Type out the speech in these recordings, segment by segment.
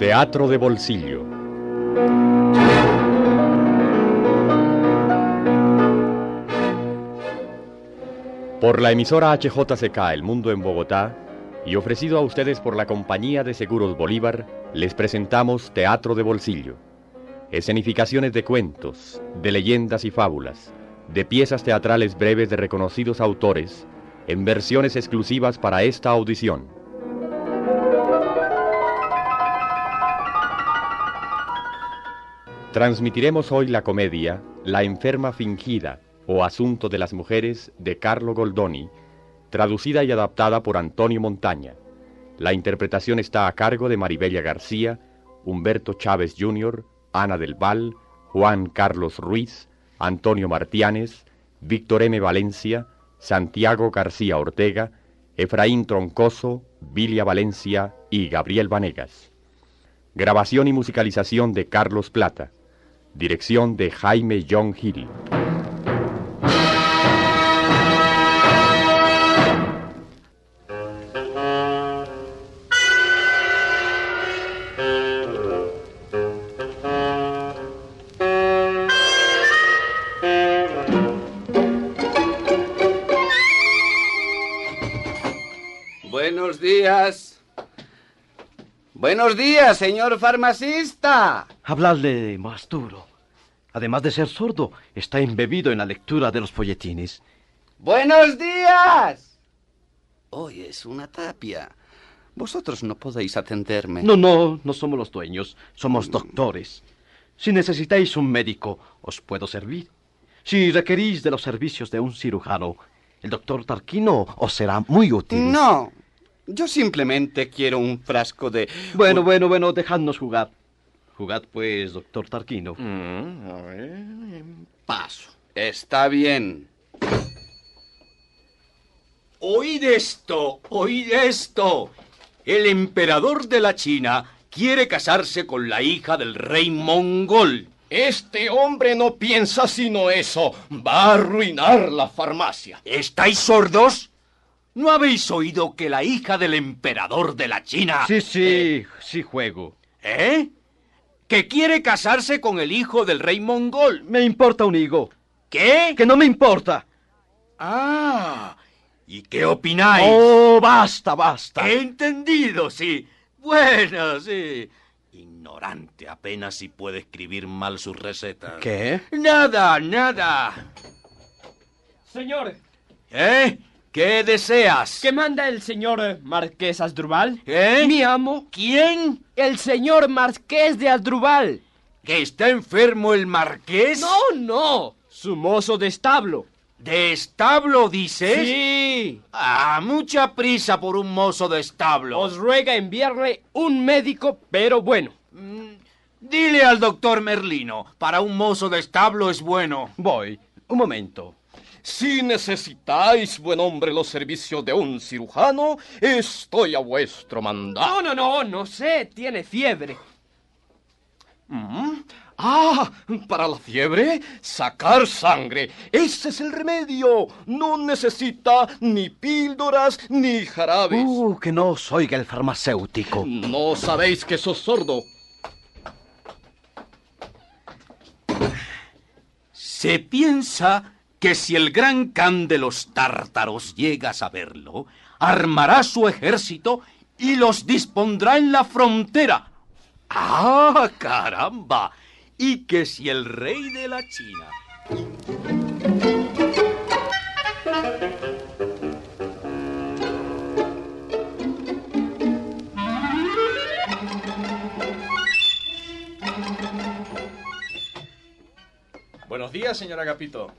Teatro de Bolsillo. Por la emisora HJCK El Mundo en Bogotá y ofrecido a ustedes por la Compañía de Seguros Bolívar, les presentamos Teatro de Bolsillo. Escenificaciones de cuentos, de leyendas y fábulas, de piezas teatrales breves de reconocidos autores, en versiones exclusivas para esta audición. Transmitiremos hoy la comedia La enferma fingida o Asunto de las Mujeres de Carlo Goldoni, traducida y adaptada por Antonio Montaña. La interpretación está a cargo de Maribella García, Humberto Chávez Jr., Ana del Val, Juan Carlos Ruiz, Antonio Martianes, Víctor M. Valencia, Santiago García Ortega, Efraín Troncoso, Vilia Valencia y Gabriel Vanegas. Grabación y musicalización de Carlos Plata. Dirección de Jaime John Hill. Buenos días. Buenos días, señor farmacista. Hablarle más duro. Además de ser sordo, está embebido en la lectura de los folletines. Buenos días. Hoy es una tapia. Vosotros no podéis atenderme. No, no, no somos los dueños, somos doctores. Si necesitáis un médico, os puedo servir. Si requerís de los servicios de un cirujano, el doctor Tarquino os será muy útil. No. Yo simplemente quiero un frasco de... Bueno, bueno, bueno, dejadnos jugar. Jugad pues, doctor Tarquino. Paso. Está bien. Oíd esto, oíd esto. El emperador de la China quiere casarse con la hija del rey mongol. Este hombre no piensa sino eso. Va a arruinar la farmacia. ¿Estáis sordos? ¿No habéis oído que la hija del emperador de la China... Sí, sí, sí juego. ¿Eh? Que quiere casarse con el hijo del rey mongol. Me importa un higo. ¿Qué? Que no me importa. Ah, ¿y qué opináis? Oh, basta, basta. Entendido, sí. Bueno, sí. Ignorante apenas si puede escribir mal sus recetas. ¿Qué? Nada, nada. Señor, ¿Eh? ¿Qué deseas? ¿qué manda el señor Marqués Asdrúbal? ¿Eh? Mi amo, ¿Quién? el señor Marqués de Asdrúbal. ¿Que está enfermo el marqués? No, no, su mozo de establo. ¿De establo, dices? Sí. Ah, mucha prisa por un mozo de establo. Os ruega enviarle un médico, pero bueno. Mm, Dile al doctor Merlino, para un mozo de establo es bueno. Voy. Un momento. Si necesitáis, buen hombre, los servicios de un cirujano, estoy a vuestro No, mandado. no, no, no sé, tiene fiebre. Mm. Ah, para la fiebre, sacar sangre. Ese es el remedio. No necesita ni píldoras ni jarabes. Uh, que no os oiga el farmacéutico. No sabéis que sos sordo. Se piensa que si el gran Khan de los tártaros llega a saberlo, armará su ejército y los dispondrá en la frontera. ¡Ah, caramba! Y que si el rey de la China... Buenos días, señora Capito.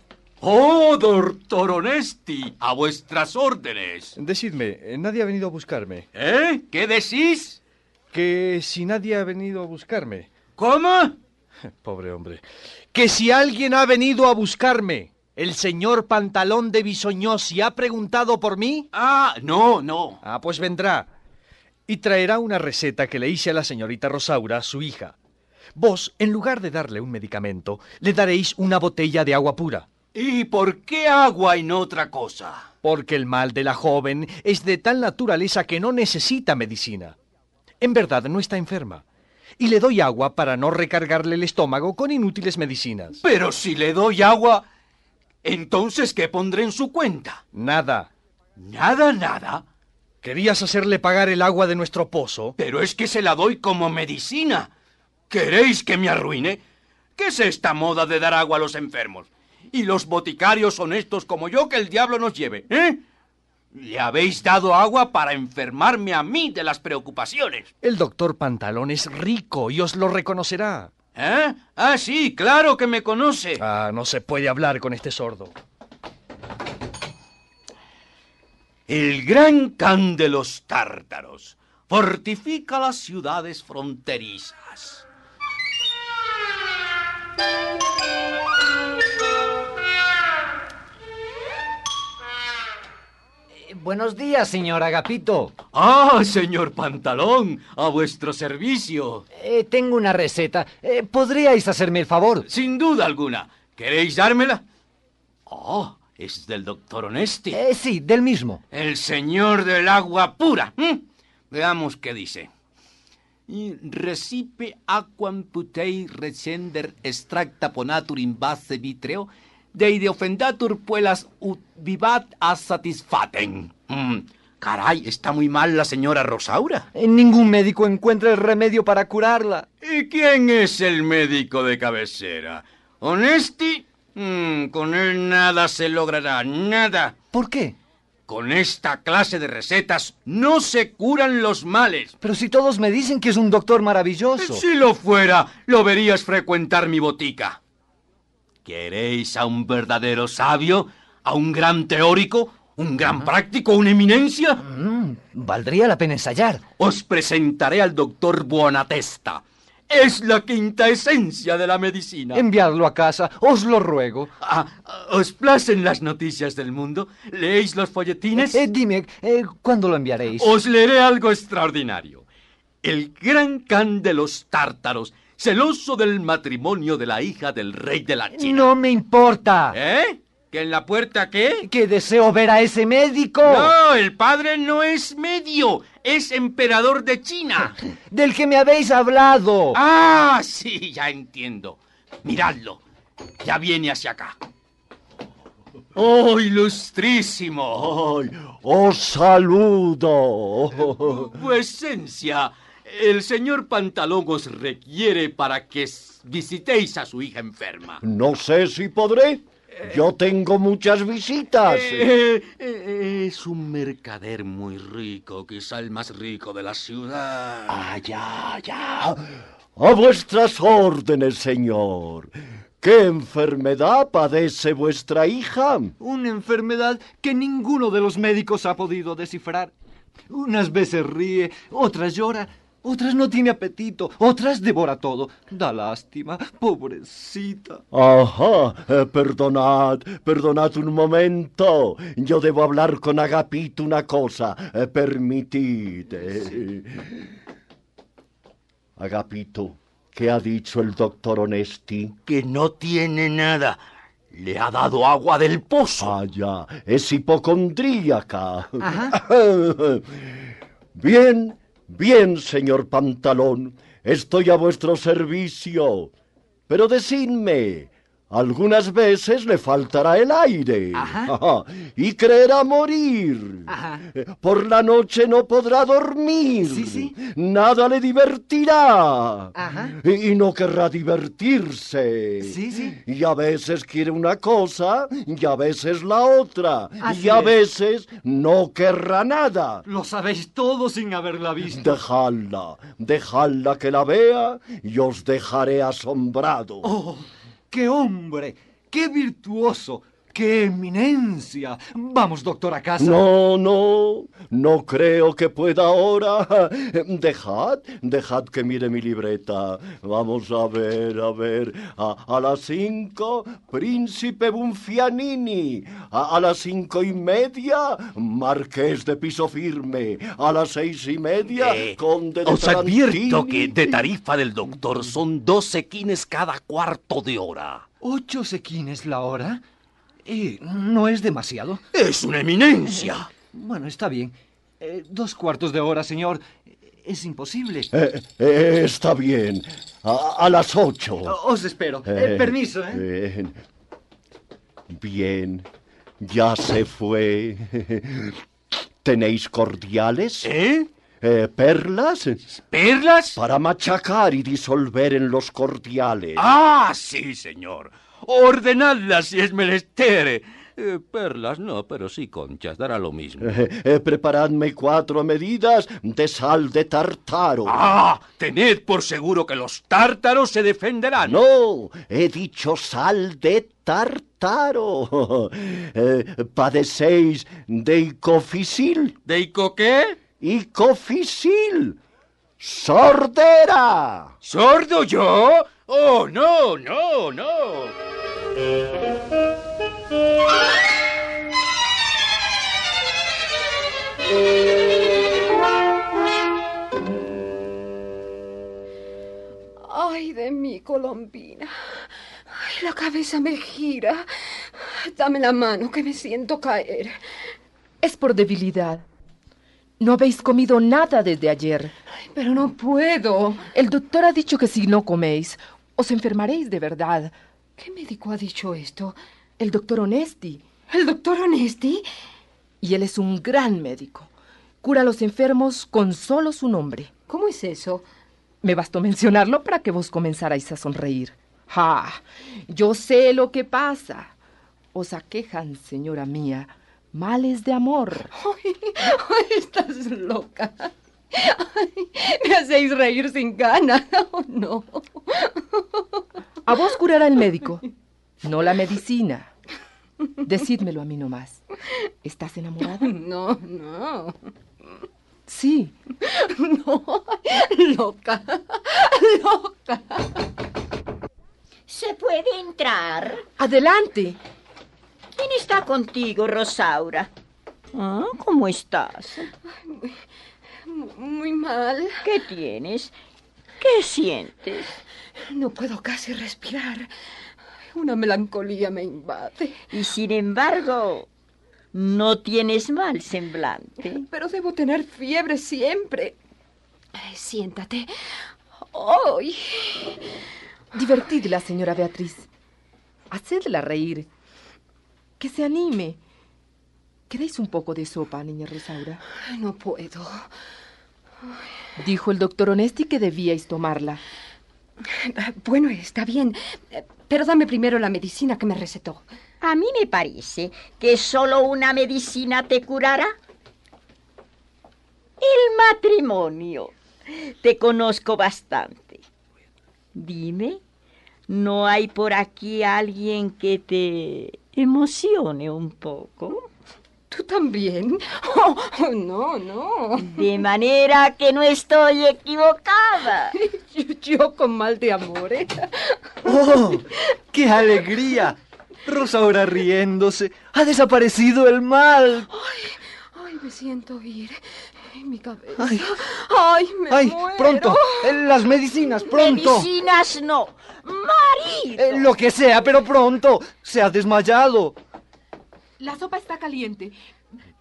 Oh, doctor Honesti, a vuestras órdenes. Decidme, eh, nadie ha venido a buscarme. ¿Eh? ¿Qué decís? Que si nadie ha venido a buscarme. ¿Cómo? Pobre hombre. Que si alguien ha venido a buscarme. ¿El señor Pantalón de Bisoñosi ha preguntado por mí? Ah, no, no. Ah, pues vendrá. Y traerá una receta que le hice a la señorita Rosaura, su hija. Vos, en lugar de darle un medicamento, le daréis una botella de agua pura. ¿Y por qué agua y no otra cosa? Porque el mal de la joven es de tal naturaleza que no necesita medicina. En verdad no está enferma. Y le doy agua para no recargarle el estómago con inútiles medicinas. Pero si le doy agua, entonces ¿qué pondré en su cuenta? Nada. Nada, nada. ¿Querías hacerle pagar el agua de nuestro pozo? Pero es que se la doy como medicina. ¿Queréis que me arruine? ¿Qué es esta moda de dar agua a los enfermos? Y los boticarios honestos como yo, que el diablo nos lleve, ¿eh? Le habéis dado agua para enfermarme a mí de las preocupaciones. El doctor Pantalón es rico y os lo reconocerá. ¿Eh? Ah, sí, claro que me conoce. Ah, no se puede hablar con este sordo. El gran can de los tártaros fortifica las ciudades fronterizas. Buenos días, señor Agapito. Ah, señor Pantalón, a vuestro servicio. Eh, tengo una receta. Eh, ¿Podríais hacerme el favor? Sin duda alguna. ¿Queréis dármela? Oh, es del doctor Honesti. Eh, sí, del mismo. El señor del agua pura. Veamos qué dice. Recipe aquam putei recender extracta ponatur in base vitreo, deide ofendatur puelas ut vivat a satisfaten. Mm, Caray, está muy mal la señora Rosaura. Ningún médico encuentra el remedio para curarla. ¿Y quién es el médico de cabecera? ¿Honesti? Mm, con él nada se logrará, nada. ¿Por qué? Con esta clase de recetas no se curan los males. Pero si todos me dicen que es un doctor maravilloso. Si lo fuera, lo verías frecuentar mi botica. ¿Queréis a un verdadero sabio? ¿A un gran teórico? ¿Un gran práctico? ¿Una eminencia? Mm, valdría la pena ensayar. Os presentaré al doctor Buonatesta. Es la quinta esencia de la medicina. Enviadlo a casa, os lo ruego. Ah, ¿Os placen las noticias del mundo? ¿Leéis los folletines? Eh, dime, eh, ¿cuándo lo enviaréis? Os leeré algo extraordinario. El gran can de los tártaros, celoso del matrimonio de la hija del rey de la China. No me importa. ¿Eh? ¿Que en la puerta qué? Que deseo ver a ese médico. No, el padre no es medio, es emperador de China. Del que me habéis hablado. Ah, sí, ya entiendo. Miradlo, ya viene hacia acá. ¡Oh, ilustrísimo! ¡Ay! ¡Os saludo! Vuecencia, el señor Pantalón os requiere para que visitéis a su hija enferma. No sé si podré. Yo tengo muchas visitas. Eh, eh, es un mercader muy rico, quizá el más rico de la ciudad. Ah, ya, ya. A vuestras órdenes, señor. ¿Qué enfermedad padece vuestra hija? Una enfermedad que ninguno de los médicos ha podido descifrar. Unas veces ríe, otras llora, otras no tiene apetito, otras devora todo. Da lástima, pobrecita. Ajá, eh, perdonad, perdonad un momento. Yo debo hablar con Agapito una cosa. Eh, permitid. eh. Agapito, ¿qué ha dicho el doctor Honesti? Que no tiene nada. Le ha dado agua del pozo. Ah, ya, es hipocondríaca. bien, bien, señor Pantalón, estoy a vuestro servicio. Pero decidme, algunas veces le faltará el aire. Ajá, Y creerá morir. Eh, Por la noche no podrá dormir. Sí, sí. Nada le divertirá. Ajá. Y y no querrá divertirse. Sí, sí. Y a veces quiere una cosa y a veces la otra. Así y a es. veces no querrá nada. Lo sabéis todo sin haberla visto. Dejadla, dejadla que la vea y os dejaré asombrado. Oh, ¡Qué hombre! ¡Qué virtuoso! ¡Qué eminencia! Vamos, doctor, a casa. No, no, no creo que pueda ahora. Dejad, dejad que mire mi libreta. Vamos a ver, a ver. A, a las cinco, Príncipe Bunfianini. A, a las cinco y media, Marqués de Piso Firme. A las seis y media, Eh, Conde de Os advierto que de tarifa del doctor son 12 quines cada cuarto de hora. ¿Ocho sequines la hora? Y no es demasiado. Es una eminencia. Bueno, está bien. Eh, dos cuartos de hora, señor. Es imposible. Eh, eh, está bien. A, a las ocho. Os espero. Eh, Eh, permiso, ¿eh? Bien. Bien. Ya se fue. ¿Tenéis cordiales? ¿Eh? Eh, ¿Perlas? ¿Perlas? Para machacar y disolver en los cordiales. Ah, sí, señor. Ordenadlas si es menester. Eh, perlas no, pero sí conchas, dará lo mismo. Eh, eh, preparadme cuatro medidas de sal de tartaro. Ah, tened por seguro que los tártaros se defenderán. No, he dicho sal de tartaro. Eh, ¿Padecéis de icofisil? ¿De ico qué? Icofisil. ¡Sordera! ¿Sordo yo? Oh, no, no, no. Ay, de mí, Colombina. Ay, la cabeza me gira. Dame la mano, que me siento caer. Es por debilidad. No habéis comido nada desde ayer. Pero no puedo. El doctor ha dicho que si no coméis, os enfermaréis de verdad. ¿Qué médico ha dicho esto? El doctor Onesti. ¿El doctor Onesti? Y él es un gran médico. Cura a los enfermos con solo su nombre. ¿Cómo es eso? Me bastó mencionarlo para que vos comenzarais a sonreír. ¡Ja! Yo sé lo que pasa. Os aquejan, señora mía, males de amor. Ay, ay, estás loca. Ay, me hacéis reír sin ganas. Oh, no. A vos curará el médico, no la medicina. Decídmelo a mí nomás. ¿Estás enamorada? No, no. Sí. No, loca, loca. ¿Se puede entrar? Adelante. ¿Quién está contigo, Rosaura? Ah, ¿Cómo estás? Muy, muy mal. ¿Qué tienes? ¿Qué sientes? No puedo casi respirar. Una melancolía me invade. Y sin embargo, no tienes mal semblante. Pero debo tener fiebre siempre. Siéntate. ¡Ay! Divertidla, señora Beatriz. Hacedla reír. Que se anime. ¿Queréis un poco de sopa, niña Rosaura? Ay, No puedo. Dijo el doctor Onesti que debíais tomarla. Bueno, está bien. Pero dame primero la medicina que me recetó. A mí me parece que solo una medicina te curará. El matrimonio. Te conozco bastante. Dime, ¿no hay por aquí alguien que te emocione un poco? ¿Tú también? Oh, oh, no, no. De manera que no estoy equivocada. Yo, yo con mal de amores. ¡Oh! ¡Qué alegría! Rosaura riéndose. ¡Ha desaparecido el mal! Ay, ay, me siento ir. Ay, mi cabeza. Ay. Ay, me ¡Ay, muero. pronto! ¡Las medicinas, pronto! Medicinas no. Marido. Eh, lo que sea, pero pronto. Se ha desmayado. La sopa está caliente,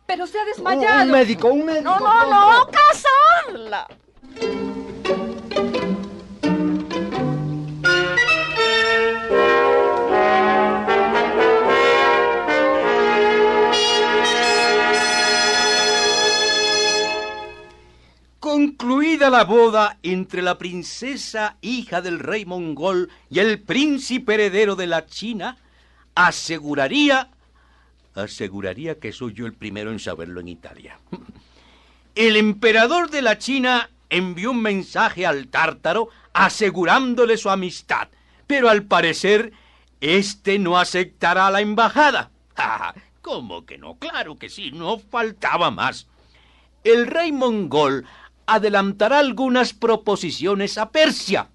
pero se ha Un desmayado. médico, un médico. No, no, no, casarla. Concluida la boda entre la princesa hija del rey mongol y el príncipe heredero de la China, aseguraría, aseguraría que soy yo el primero en saberlo en Italia. El emperador de la China envió un mensaje al tártaro asegurándole su amistad, pero al parecer este no aceptará la embajada. ¿Cómo que no? Claro que sí, no faltaba más. El rey mongol adelantará algunas proposiciones a Persia.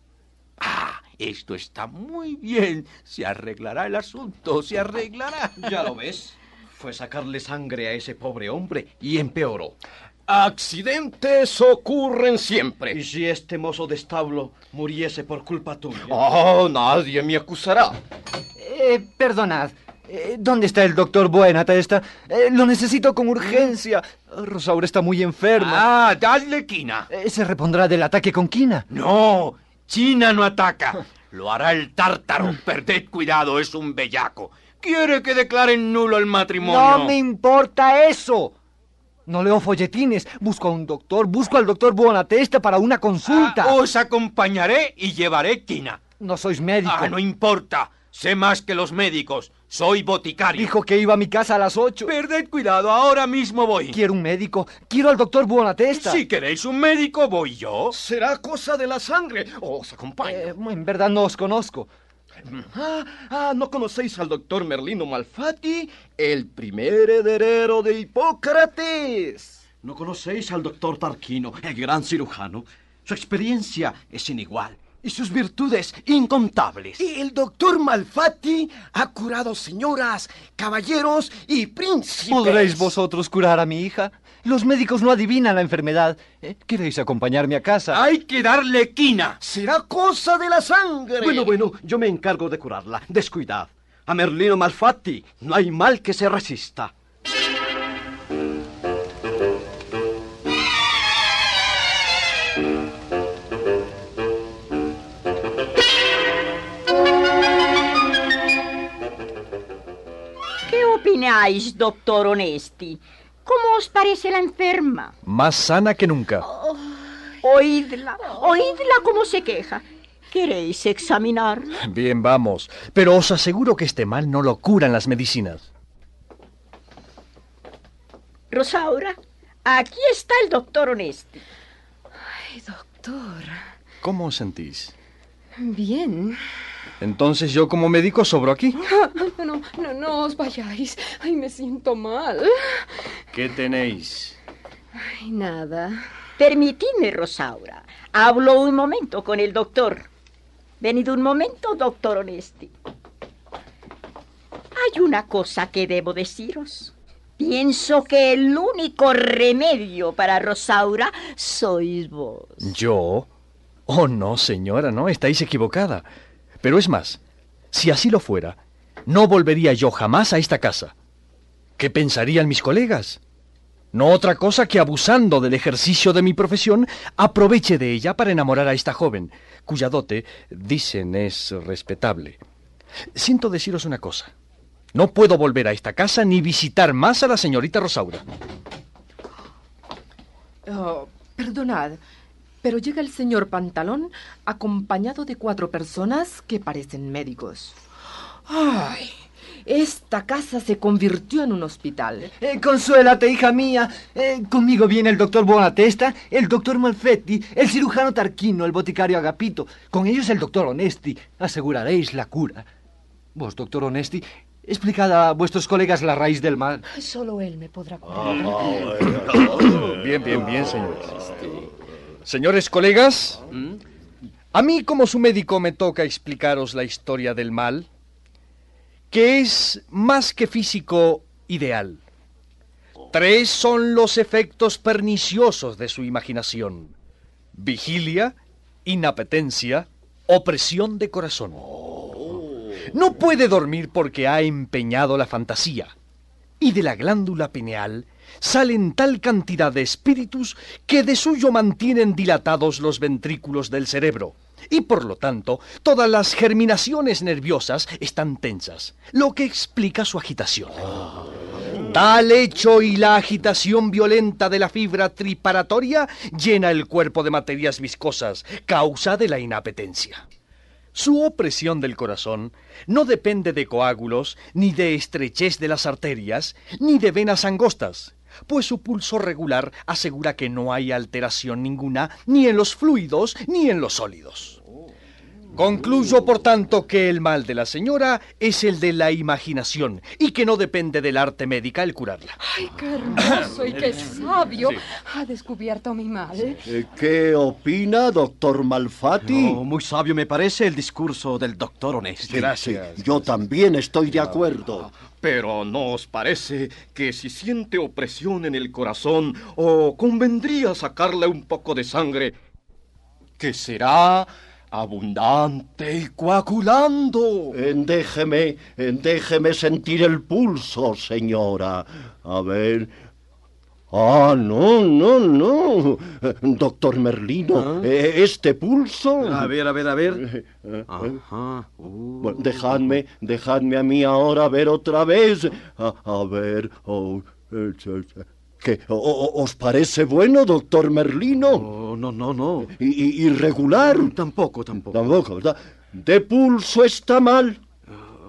Ah, esto está muy bien. Se arreglará el asunto, se arreglará. ¿Ya lo ves? Fue sacarle sangre a ese pobre hombre y empeoró. Accidentes ocurren siempre. ¿Y si este mozo de establo muriese por culpa tuya? Oh, nadie me acusará. Eh, perdonad. Eh, ¿Dónde está el doctor Buenatesta? Eh, lo necesito con urgencia. Rosaura está muy enferma. Ah, dale quina. Eh, ¿Se repondrá del ataque con quina? No, China no ataca. Lo hará el tártaro. Perded cuidado, es un bellaco. Quiere que declaren nulo el matrimonio. No me importa eso. No leo folletines. Busco a un doctor. Busco al doctor Buenatesta para una consulta. Ah, os acompañaré y llevaré quina. No sois médico. Ah, no importa. Sé más que los médicos. Soy boticario. Dijo que iba a mi casa a las ocho. Perded cuidado, ahora mismo voy. Quiero un médico. Quiero al doctor Buenatesta. Si queréis un médico, voy yo. Será cosa de la sangre. Os acompaño. Eh, en verdad no os conozco. Ah, ah, ¿no conocéis al doctor Merlino Malfatti, el primer heredero de Hipócrates? ¿No conocéis al doctor Tarquino, el gran cirujano? Su experiencia es sin igual y sus virtudes incontables. Y el doctor Malfatti ha curado señoras, caballeros y príncipes. ¿Podréis vosotros curar a mi hija? Los médicos no adivinan la enfermedad. ¿Eh? ¿Queréis acompañarme a casa? Hay que darle quina. Será cosa de la sangre. Bueno, bueno, yo me encargo de curarla. Descuidad. A Merlino Malfatti no hay mal que se resista. Opináis, doctor Honesti? ¿Cómo os parece la enferma? Más sana que nunca. Oídla, oídla cómo se queja. ¿Queréis examinarla? Bien, vamos. Pero os aseguro que este mal no lo curan las medicinas. Rosaura, aquí está el doctor Honesti. Ay, doctor. ¿Cómo os sentís? Bien. Entonces yo como médico sobro aquí. No, no, no, no os vayáis. Ay, me siento mal. ¿Qué tenéis? Ay, nada. Permitidme, Rosaura. Hablo un momento con el doctor. Venid un momento, doctor Honesti. Hay una cosa que debo deciros. Pienso que el único remedio para Rosaura sois vos. ¿Yo? Oh, no, señora, no, estáis equivocada. Pero es más, si así lo fuera, no volvería yo jamás a esta casa. ¿Qué pensarían mis colegas? No otra cosa que abusando del ejercicio de mi profesión, aproveche de ella para enamorar a esta joven, cuya dote, dicen, es respetable. Siento deciros una cosa. No puedo volver a esta casa ni visitar más a la señorita Rosaura. Oh, perdonad, pero llega el señor Pantalón acompañado de cuatro personas que parecen médicos. ¡Ay! Esta casa se convirtió en un hospital. Eh, consuélate, hija mía. Eh, conmigo viene el doctor Bonatesta, el doctor Malfetti, el cirujano Tarquino, el boticario Agapito. Con ellos el doctor Honesti. Aseguraréis la cura. Vos, doctor Honesti, explicad a vuestros colegas la raíz del mal. Solo él me podrá Bien, bien, bien, señores. Señores colegas, a mí como su médico me toca explicaros la historia del mal, que es más que físico ideal. Tres son los efectos perniciosos de su imaginación. Vigilia, inapetencia, opresión de corazón. No puede dormir porque ha empeñado la fantasía. Y de la glándula pineal salen tal cantidad de espíritus que de suyo mantienen dilatados los ventrículos del cerebro. Y por lo tanto, todas las germinaciones nerviosas están tensas, lo que explica su agitación. Tal hecho y la agitación violenta de la fibra triparatoria llena el cuerpo de materias viscosas, causa de la inapetencia. Su opresión del corazón no depende de coágulos, ni de estrechez de las arterias, ni de venas angostas, pues su pulso regular asegura que no hay alteración ninguna ni en los fluidos ni en los sólidos. Concluyo, por tanto, que el mal de la señora es el de la imaginación y que no depende del arte médica el curarla. Ay, qué hermoso y qué sabio. Ha descubierto mi mal. Eh, ¿Qué opina, doctor Malfatti? No, muy sabio me parece el discurso del doctor Onesti. Gracias. Yo también estoy de acuerdo. Pero ¿no os parece que si siente opresión en el corazón o convendría sacarle un poco de sangre, que será abundante y coagulando? Eh, déjeme, eh, déjeme sentir el pulso, señora. A ver. Ah, no, no, no. Eh, Doctor Merlino, eh, este pulso. A ver, a ver, a ver. Eh, Ajá. Bueno, dejadme, dejadme a mí ahora ver otra vez. A, a ver. oh, eh, eh, eh, ¿Qué? O- o- ¿Os parece bueno, doctor Merlino? Oh, no, no, no. ¿Y, y- irregular? Tampoco, tampoco. Tampoco, ¿verdad? De pulso está mal.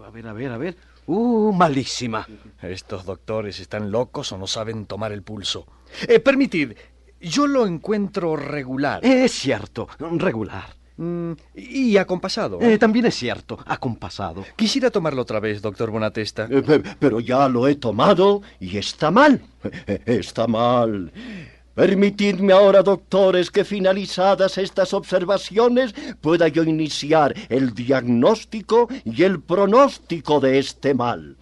A ver, a ver, a ver. Uh, malísima. Estos doctores están locos o no saben tomar el pulso. Eh, permitid, yo lo encuentro regular. Es cierto, regular. Mm, y acompasado. Eh, también es cierto, acompasado. Quisiera tomarlo otra vez, doctor Bonatesta. Eh, pe- Pero ya lo he tomado y está mal. Eh, Está mal. Permitidme ahora, doctores, que finalizadas estas observaciones pueda yo iniciar el diagnóstico y el pronóstico de este mal.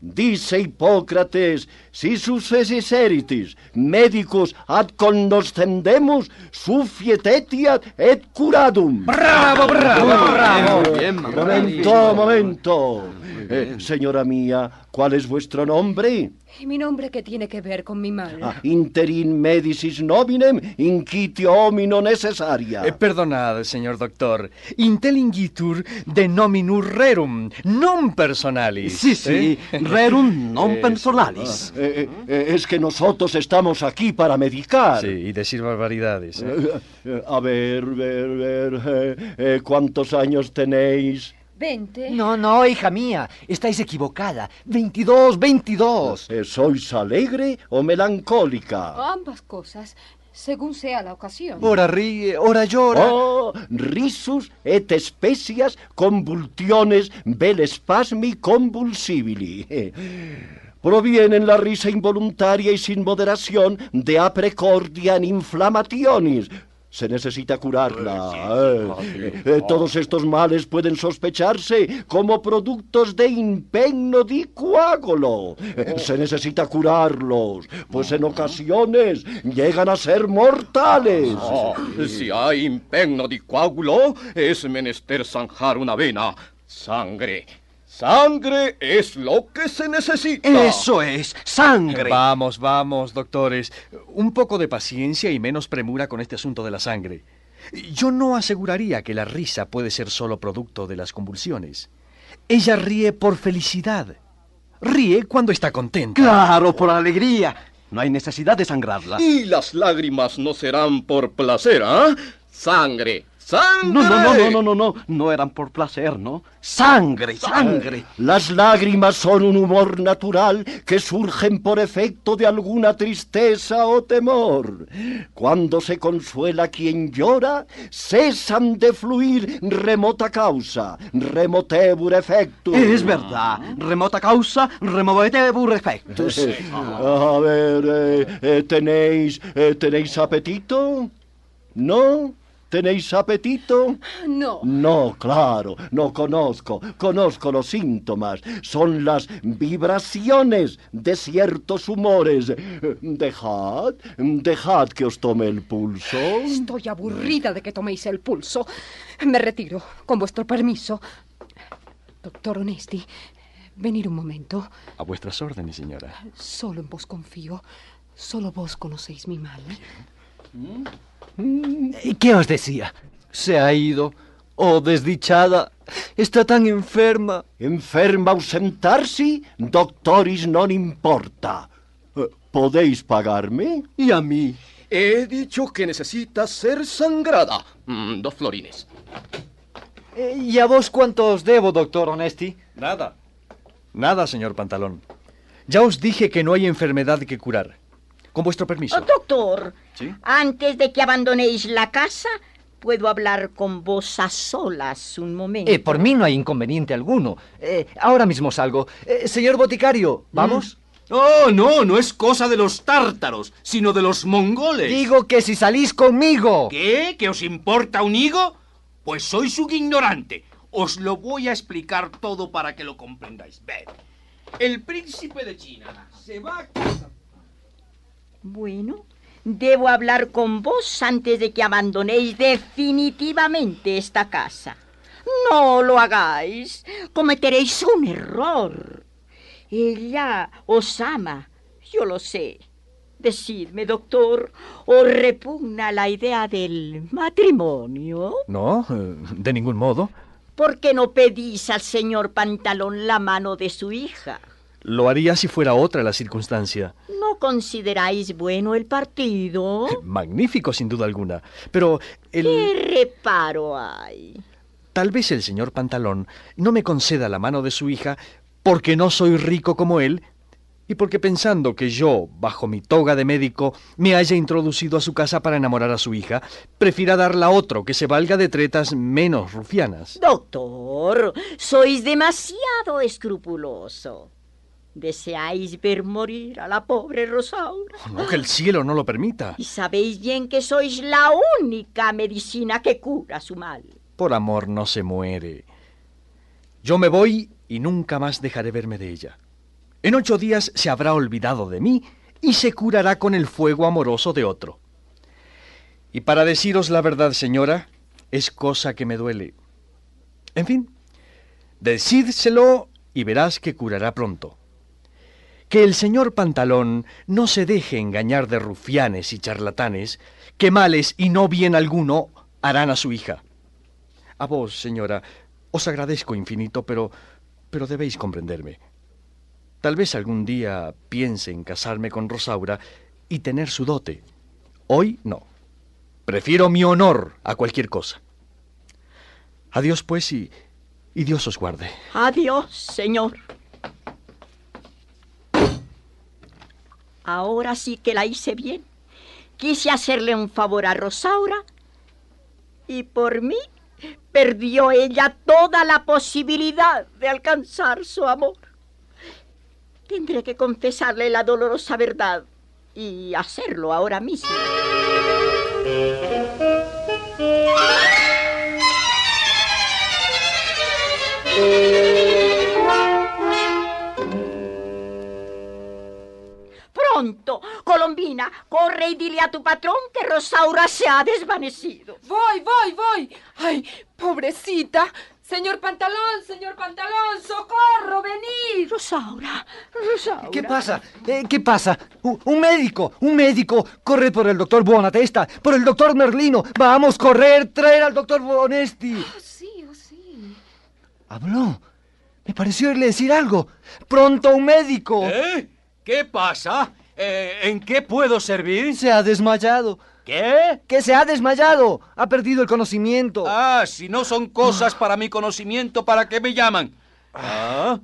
Dice Hipócrates, si sucesis eritis, medicus ad cognoscendemus, sufiet etiat et curadum. ¡Bravo, bravo, bravo! Bien, Momento, momento. Eh, señora mía, ¿cuál es vuestro nombre? ¿Y mi nombre qué tiene que ver con mi mal? Ah, interin medicis nominem inquitio homino necessaria. Eh, perdonad, señor doctor. Intellingitur de nominur rerum, non personalis. Sí, sí, ¿Eh? rerum non Eh, personalis. Eh, eh, eh, es que nosotros estamos aquí para medicar. Sí, y decir barbaridades. ¿eh? Eh, eh, a ver, ver, ver, eh, eh, ¿cuántos años tenéis? Veinte. No, no, hija mía, estáis equivocada. 22, 22. Eh, ¿Sois alegre o melancólica? Ambas cosas, según sea la ocasión. Ora ríe, ora llora. Oh, risus et specias convulsiones vel spasmi convulsibili. Provienen la risa involuntaria y sin moderación de aprecordia en inflamationes. Se necesita curarla. eh. Eh, todos estos males pueden sospecharse como productos de impegno di coágulo. Eh, Se necesita curarlos, pues en ocasiones llegan a ser mortales. Oh, si hay impegno di coágulo, es menester zanjar una vena. Sangre. Sangre es lo que se necesita. Eso es, sangre. Vamos, vamos, doctores. Un poco de paciencia y menos premura con este asunto de la sangre. Yo no aseguraría que la risa puede ser solo producto de las convulsiones. Ella ríe por felicidad. Ríe cuando está contenta. Claro, por alegría. No hay necesidad de sangrarla. Y las lágrimas no serán por placer, ¿ah? Sangre. ¡Sangre! No, no, no, no, no, no, no. No eran por placer, ¿no? Sangre, sangre. Las lágrimas son un humor natural que surgen por efecto de alguna tristeza o temor. Cuando se consuela quien llora, cesan de fluir remota causa, remotebur effectus. Es verdad. Remota causa, removetebur effectus. A ver, eh, eh, ¿tenéis, eh, ¿tenéis apetito? ¿No? ¿Tenéis apetito? No. No, claro, no conozco, conozco los síntomas. Son las vibraciones de ciertos humores. Dejad, dejad que os tome el pulso. Estoy aburrida de que toméis el pulso. Me retiro, con vuestro permiso. Doctor Onesti, venir un momento. A vuestras órdenes, señora. Solo en vos confío. Solo vos conocéis mi mal. ¿Y ¿Qué os decía? Se ha ido. Oh, desdichada. Está tan enferma. Enferma ausentarsi, doctoris non importa. Eh, ¿Podéis pagarme? ¿Y a mí? He dicho que necesita ser sangrada. Mm, dos florines. Eh, ¿Y a vos cuánto os debo, doctor Onesti? Nada. Nada, señor Pantalón. Ya os dije que no hay enfermedad que curar. Con vuestro permiso. Oh, doctor, ¿Sí? antes de que abandonéis la casa, puedo hablar con vos a solas un momento. Eh, por mí no hay inconveniente alguno. Eh, ahora mismo salgo. Eh, señor boticario, ¿vamos? Oh, no, no es cosa de los tártaros, sino de los mongoles. Digo que si salís conmigo. ¿Qué? ¿Que os importa un higo? Pues sois un ignorante. Os lo voy a explicar todo para que lo comprendáis. Ved, el príncipe de China se va a casa. Bueno, debo hablar con vos antes de que abandonéis definitivamente esta casa. No lo hagáis. Cometeréis un error. Ella os ama, yo lo sé. Decidme, doctor, ¿os repugna la idea del matrimonio? No, eh, de ningún modo. ¿Por qué no pedís al señor Pantalón la mano de su hija? Lo haría si fuera otra la circunstancia. ¿No consideráis bueno el partido? Magnífico, sin duda alguna. Pero el... ¿Qué reparo hay? Tal vez el señor Pantalón no me conceda la mano de su hija porque no soy rico como él y porque pensando que yo, bajo mi toga de médico, me haya introducido a su casa para enamorar a su hija, prefiera darla a otro que se valga de tretas menos rufianas. Doctor, sois demasiado escrupuloso. ¿Deseáis ver morir a la pobre Rosaura? No, que el cielo no lo permita. Y sabéis bien que sois la única medicina que cura su mal. Por amor no se muere. Yo me voy y nunca más dejaré verme de ella. En ocho días se habrá olvidado de mí y se curará con el fuego amoroso de otro. Y para deciros la verdad, señora, es cosa que me duele. En fin, decídselo y verás que curará pronto. Que el señor Pantalón no se deje engañar de rufianes y charlatanes, que males y no bien alguno harán a su hija. A vos, señora, os agradezco infinito, pero pero debéis comprenderme. Tal vez algún día piense en casarme con Rosaura y tener su dote. Hoy no. Prefiero mi honor a cualquier cosa. Adiós, pues, y, y Dios os guarde. Adiós, señor. Ahora sí que la hice bien. Quise hacerle un favor a Rosaura y por mí perdió ella toda la posibilidad de alcanzar su amor. Tendré que confesarle la dolorosa verdad y hacerlo ahora mismo. Pronto, Colombina, corre y dile a tu patrón que Rosaura se ha desvanecido. Voy, voy, voy. Ay, pobrecita. Señor Pantalón, señor Pantalón, socorro, venid. Rosaura, Rosaura. ¿Qué pasa? Eh, ¿Qué pasa? Un médico, un médico. Corre por el doctor Buonatesta, por el doctor Merlino. Vamos, correr, traer al doctor Bonesti. Sí, oh sí. Habló. Me pareció oírle decir algo. Pronto, un médico. ¿Eh? ¿Qué pasa? Eh, ¿En qué puedo servir? Se ha desmayado. ¿Qué? Que se ha desmayado. Ha perdido el conocimiento. Ah, si no son cosas para mi conocimiento, ¿para qué me llaman? Ah,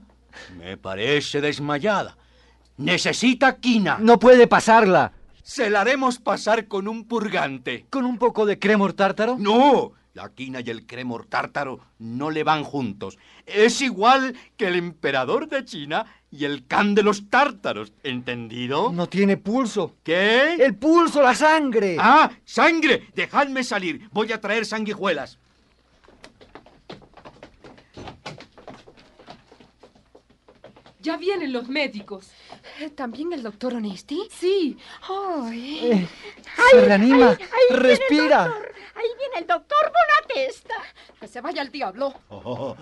me parece desmayada. Necesita quina. No puede pasarla. Se la haremos pasar con un purgante. ¿Con un poco de cremor tártaro? No, la quina y el cremor tártaro no le van juntos. Es igual que el emperador de China y el can de los tártaros, ¿entendido? No tiene pulso. ¿Qué? El pulso, la sangre. Ah, sangre. Dejadme salir. Voy a traer sanguijuelas. Ya vienen los médicos. ¿También el doctor Onesti? Sí. Ay. Eh, se reanima. El Respira. Ahí viene el doctor Bonatesta. Que se vaya al diablo. Oh,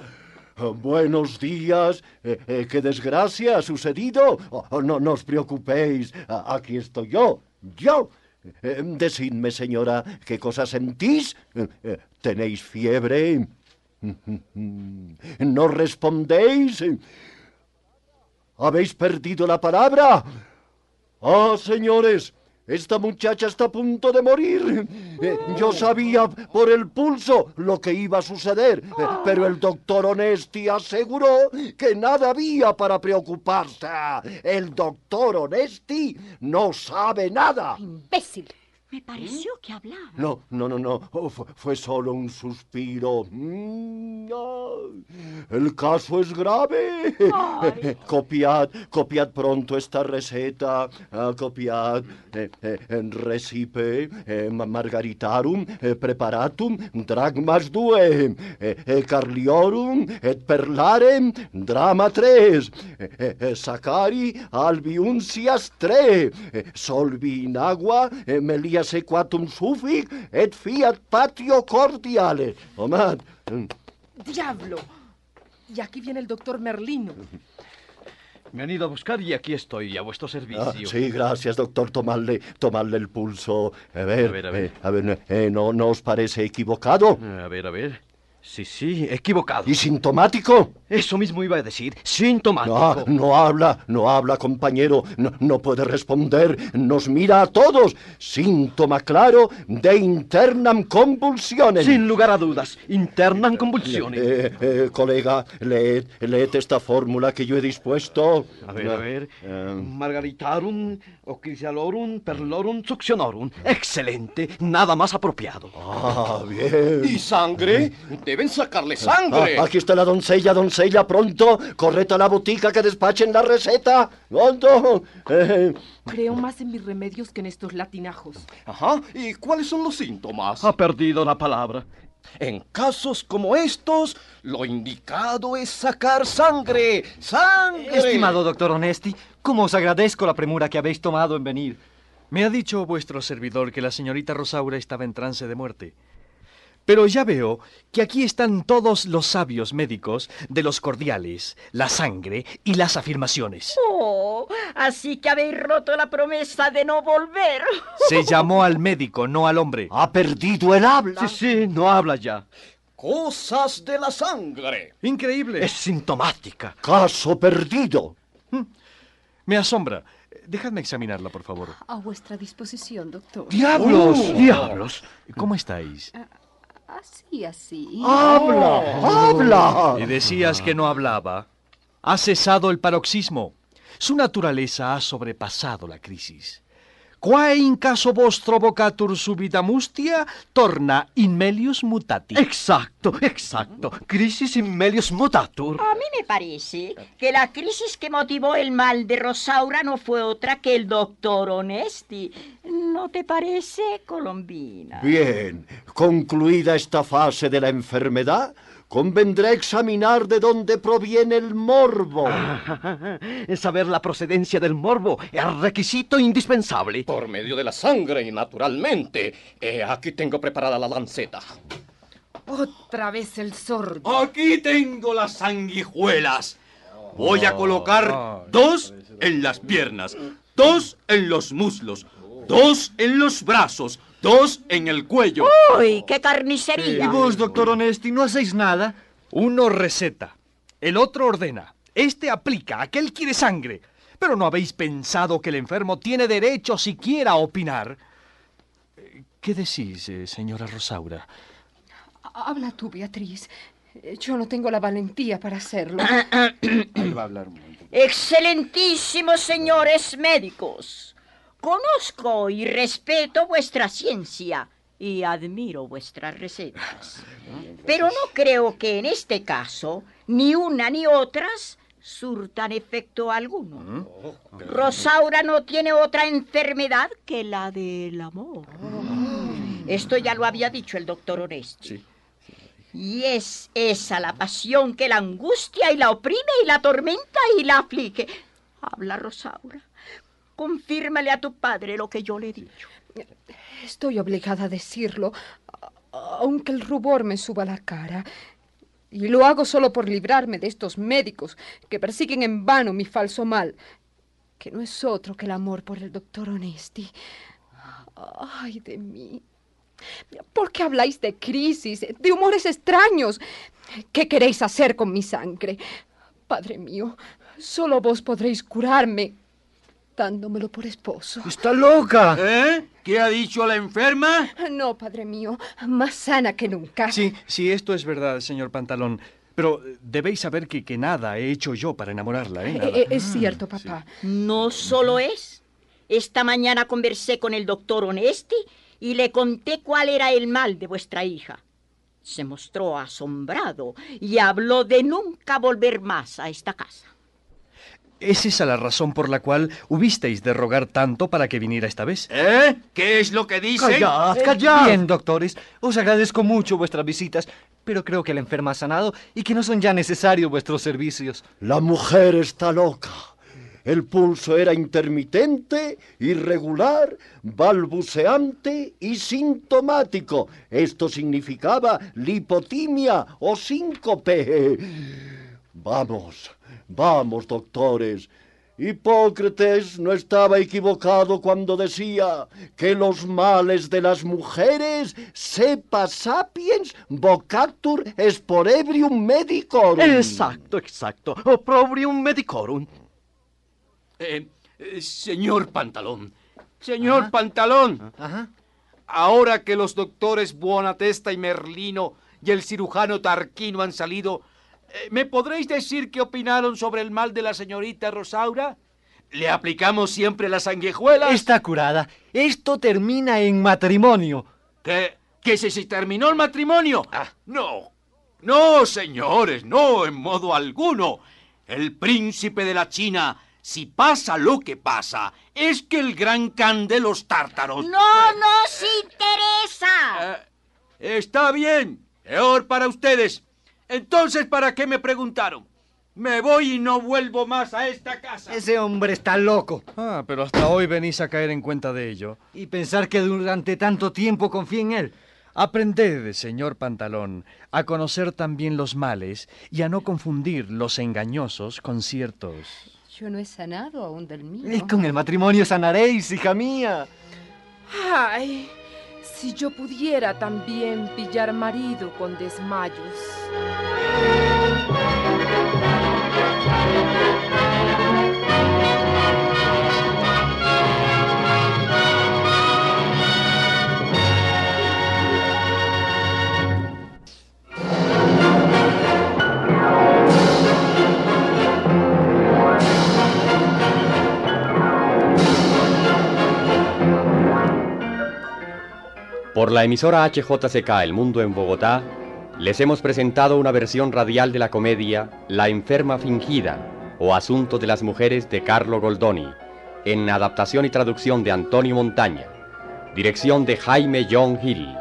oh, buenos días. Eh, eh, ¿Qué desgracia ha sucedido? Oh, no, no os preocupéis. A- aquí estoy yo. Yo. Eh, decidme, señora, ¿qué cosa sentís? ¿Tenéis fiebre? ¿No respondéis? ¿Habéis perdido la palabra? Ah, señores, esta muchacha está a punto de morir. Eh, yo sabía por el pulso lo que iba a suceder, eh, pero el doctor Onesti aseguró que nada había para preocuparse. El doctor Onesti no sabe nada. Imbécil. Me pareció que hablaba. No, no, no, no. Oh, fu- fue, solo un suspiro. Mm. El caso es grave. copiad, copiad pronto esta receta. Ah, copiad eh, eh, recipe eh, ma- margaritarum preparatum dragmas due eh, carliorum et perlarem drama tres sacari albiuncias tre solvi in agua eh, sequatum suffic et fiat patio cordiale Omad, mm, ¡Diablo! Y aquí viene el doctor Merlino. Me han ido a buscar y aquí estoy, a vuestro servicio. Ah, sí, gracias, doctor. Tomarle, tomarle el pulso. A ver, A ver, a ver. eh, a ver, eh, ¿no, ¿no os parece equivocado? A ver, a ver. Sí, sí, equivocado. ¿Y sintomático? Eso mismo iba a decir, sintomático. No, no habla, no habla, compañero. No, no puede responder. Nos mira a todos. Síntoma claro de internam convulsiones. Sin lugar a dudas, internan convulsiones. Eh, eh, colega, leed, leed esta fórmula que yo he dispuesto. A ver, a ver. Eh, Margaritarum, ocrisialorum, perlorum, succionorum. Excelente, nada más apropiado. Ah, bien. ¿Y sangre? Deben sacarle sangre. Ah, aquí está la doncella, doncella, pronto. Correte a la botica que despachen la receta. Pronto. Eh, Creo más en mis remedios que en estos latinajos. Ajá. ¿Y cuáles son los síntomas? Ha perdido la palabra. En casos como estos, lo indicado es sacar sangre. ¡Sangre! Estimado doctor Onesti, cómo os agradezco la premura que habéis tomado en venir. Me ha dicho vuestro servidor que la señorita Rosaura estaba en trance de muerte. Pero ya veo que aquí están todos los sabios médicos de los cordiales, la sangre y las afirmaciones. Oh, así que habéis roto la promesa de no volver. Se llamó al médico, no al hombre. ha perdido el habla. Sí, sí, no habla ya. Cosas de la sangre. Increíble. Es sintomática. Caso perdido. Me asombra. Dejadme examinarla, por favor. A vuestra disposición, doctor. ¡Diablos! ¡Diablos! ¿Cómo estáis? Así, así. ¡Habla! ¡Habla! Y decías que no hablaba. Ha cesado el paroxismo. Su naturaleza ha sobrepasado la crisis. Quae in caso vostro vocatur subita mustia, torna in melius mutati. Exacto, exacto. Crisis in melius mutatur. A mí me parece que la crisis que motivó el mal de Rosaura no fue otra que el doctor Onesti. ¿No te parece, Colombina? Bien, concluida esta fase de la enfermedad, convendrá examinar de dónde proviene el morbo. Saber la procedencia del morbo es requisito indispensable. Por medio de la sangre, naturalmente. Eh, aquí tengo preparada la lanceta. Otra vez el sordo. Aquí tengo las sanguijuelas. Voy a colocar dos en las piernas, dos en los muslos, dos en los brazos, dos en el cuello. ¡Uy, qué carnicería! ¿Y vos, doctor Onesti, no hacéis nada? Uno receta, el otro ordena, este aplica, aquel quiere sangre. Pero no habéis pensado que el enfermo tiene derecho siquiera a opinar. ¿Qué decís, eh, señora Rosaura? Habla tú, Beatriz. Yo no tengo la valentía para hacerlo. Excelentísimos señores médicos, conozco y respeto vuestra ciencia y admiro vuestras recetas. Pero no creo que en este caso ni una ni otras surtan efecto alguno. Rosaura no tiene otra enfermedad que la del amor. Esto ya lo había dicho el doctor Oresti. Y es esa la pasión que la angustia y la oprime y la atormenta y la aflige. Habla, Rosaura. Confírmale a tu padre lo que yo le he dicho. Estoy obligada a decirlo, aunque el rubor me suba a la cara. Y lo hago solo por librarme de estos médicos que persiguen en vano mi falso mal, que no es otro que el amor por el doctor Onesti. Ay de mí. ¿Por qué habláis de crisis, de humores extraños? ¿Qué queréis hacer con mi sangre? Padre mío, solo vos podréis curarme dándomelo por esposo. ¡Está loca! ¿Eh? ¿Qué ha dicho la enferma? No, padre mío, más sana que nunca. Sí, sí, esto es verdad, señor Pantalón. Pero eh, debéis saber que, que nada he hecho yo para enamorarla, ¿eh? Nada. Eh, eh, es cierto, papá. No solo es. Esta mañana conversé con el doctor Onesti y le conté cuál era el mal de vuestra hija. Se mostró asombrado y habló de nunca volver más a esta casa. ¿Es esa la razón por la cual hubisteis de rogar tanto para que viniera esta vez? ¿Eh? ¿Qué es lo que dice? Callad, callad. Bien, doctores, os agradezco mucho vuestras visitas, pero creo que la enferma ha sanado y que no son ya necesarios vuestros servicios. La mujer está loca. El pulso era intermitente, irregular, balbuceante y sintomático. Esto significaba lipotimia o síncope. Vamos, vamos, doctores. Hipócrates no estaba equivocado cuando decía que los males de las mujeres sepa sapiens vocatur esporebrium medicorum. Exacto, exacto. Opprobrium medicorum. Eh, eh, señor Pantalón, señor Pantalón, ahora que los doctores Buonatesta y Merlino y el cirujano Tarquino han salido, ¿me podréis decir qué opinaron sobre el mal de la señorita Rosaura? ¿Le aplicamos siempre las sanguijuelas? Está curada. Esto termina en matrimonio. ¿Qué? ¿Que se, se terminó el matrimonio? No, no, señores, no, en modo alguno. El príncipe de la China, si pasa lo que pasa, es que el gran can de los tártaros... ¡No nos interesa! Está bien, peor para ustedes. Entonces, ¿para qué me preguntaron? Me voy y no vuelvo más a esta casa. Ese hombre está loco. Ah, pero hasta hoy venís a caer en cuenta de ello. Y pensar que durante tanto tiempo confié en él. Aprended, señor Pantalón, a conocer también los males y a no confundir los engañosos con ciertos. Yo no he sanado aún del mío. Y con el matrimonio sanaréis, hija mía. Ay, si yo pudiera también pillar marido con desmayos. Por la emisora HJCK El Mundo en Bogotá, les hemos presentado una versión radial de la comedia La enferma fingida o Asunto de las mujeres de Carlo Goldoni, en adaptación y traducción de Antonio Montaña, dirección de Jaime John Hill.